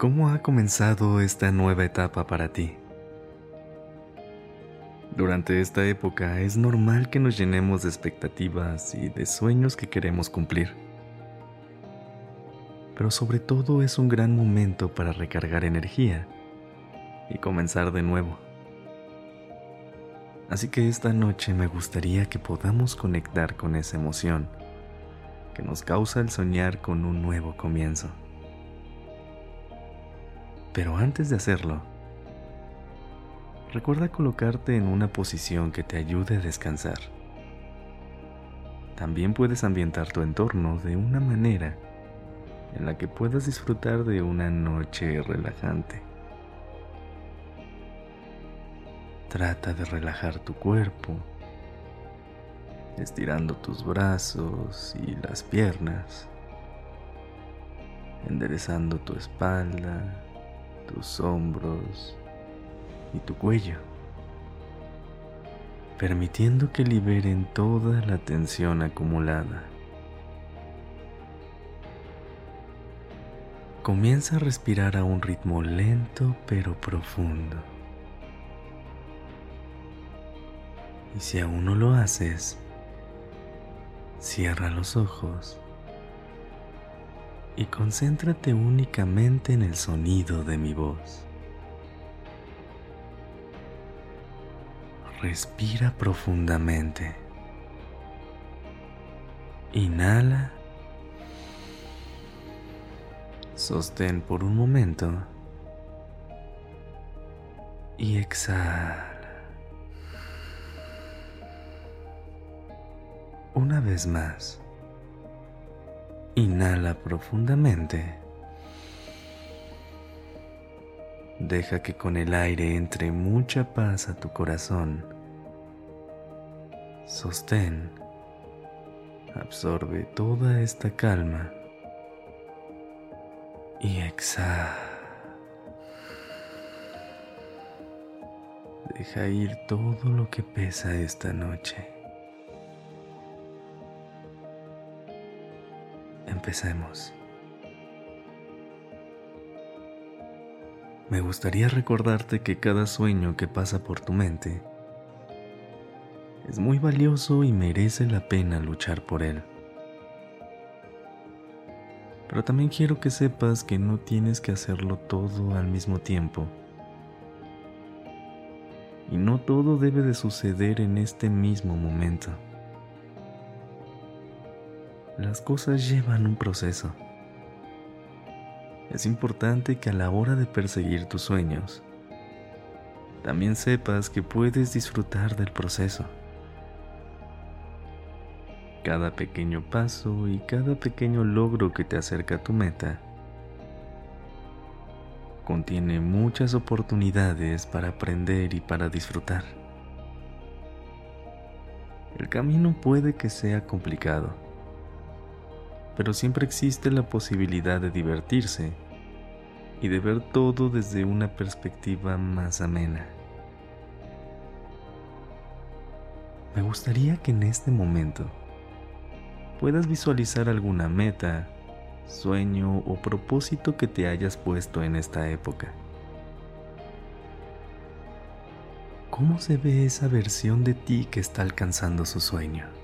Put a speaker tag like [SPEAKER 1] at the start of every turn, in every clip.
[SPEAKER 1] ¿Cómo ha comenzado esta nueva etapa para ti? Durante esta época es normal que nos llenemos de expectativas y de sueños que queremos cumplir. Pero sobre todo es un gran momento para recargar energía y comenzar de nuevo. Así que esta noche me gustaría que podamos conectar con esa emoción que nos causa el soñar con un nuevo comienzo. Pero antes de hacerlo, recuerda colocarte en una posición que te ayude a descansar. También puedes ambientar tu entorno de una manera en la que puedas disfrutar de una noche relajante. Trata de relajar tu cuerpo, estirando tus brazos y las piernas, enderezando tu espalda tus hombros y tu cuello, permitiendo que liberen toda la tensión acumulada. Comienza a respirar a un ritmo lento pero profundo. Y si aún no lo haces, cierra los ojos y concéntrate únicamente en el sonido de mi voz. Respira profundamente. Inhala. Sostén por un momento. Y exhala. Una vez más. Inhala profundamente. Deja que con el aire entre mucha paz a tu corazón. Sostén. Absorbe toda esta calma. Y exhala. Deja ir todo lo que pesa esta noche. Empecemos. Me gustaría recordarte que cada sueño que pasa por tu mente es muy valioso y merece la pena luchar por él. Pero también quiero que sepas que no tienes que hacerlo todo al mismo tiempo. Y no todo debe de suceder en este mismo momento las cosas llevan un proceso. Es importante que a la hora de perseguir tus sueños, también sepas que puedes disfrutar del proceso. Cada pequeño paso y cada pequeño logro que te acerca a tu meta contiene muchas oportunidades para aprender y para disfrutar. El camino puede que sea complicado pero siempre existe la posibilidad de divertirse y de ver todo desde una perspectiva más amena. Me gustaría que en este momento puedas visualizar alguna meta, sueño o propósito que te hayas puesto en esta época. ¿Cómo se ve esa versión de ti que está alcanzando su sueño?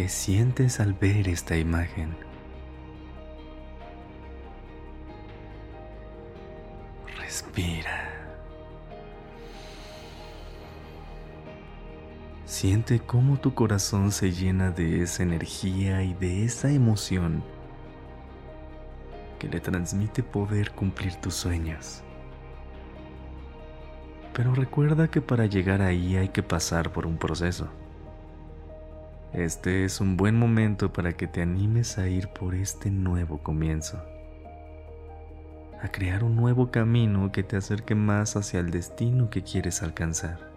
[SPEAKER 1] ¿Qué sientes al ver esta imagen? Respira. Siente cómo tu corazón se llena de esa energía y de esa emoción que le transmite poder cumplir tus sueños. Pero recuerda que para llegar ahí hay que pasar por un proceso Este es un buen momento para que te animes a ir por este nuevo comienzo, a crear un nuevo camino que te acerque más hacia el destino que quieres alcanzar.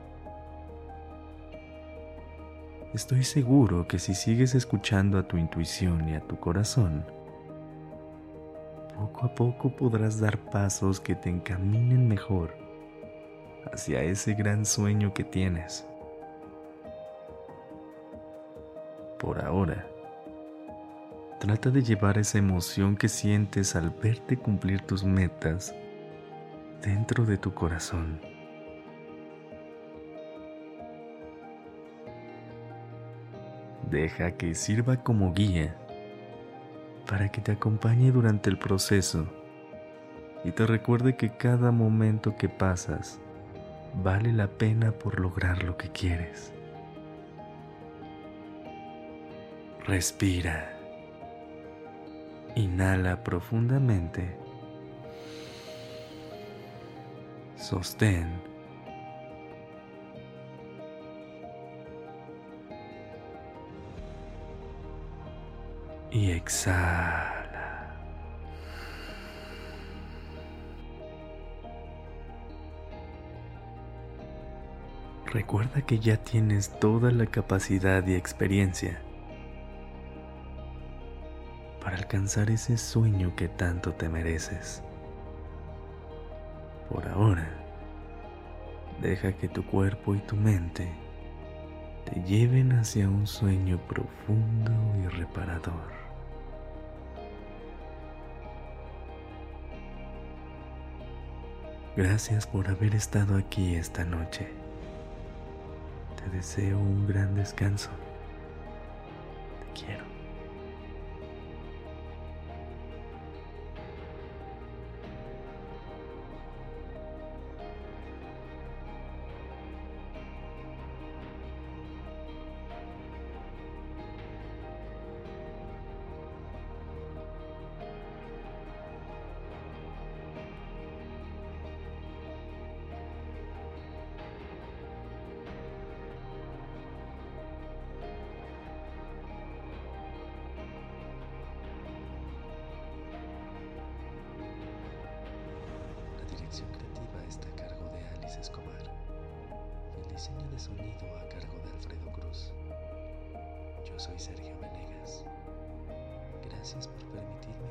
[SPEAKER 1] Estoy seguro que si sigues escuchando a tu intuición y a tu corazón, poco a poco podrás dar pasos que te encaminen mejor hacia ese gran sueño que tienes. Por ahora. Trata de llevar esa emoción que sientes al verte cumplir tus metas dentro de tu corazón. Deja que sirva como guía para que te acompañe durante el proceso y te recuerde que cada momento que pasas vale la pena por lograr lo que quieres. Respira. Inhala profundamente. Sostén. Y exhala. Recuerda que ya tienes toda la capacidad y experiencia alcanzar ese sueño que tanto te mereces. Por ahora, deja que tu cuerpo y tu mente te lleven hacia un sueño profundo y reparador. Gracias por haber estado aquí esta noche. Te deseo un gran descanso. Te quiero. Diseño de sonido a cargo de Alfredo Cruz. Yo soy Sergio Venegas. Gracias por permitirme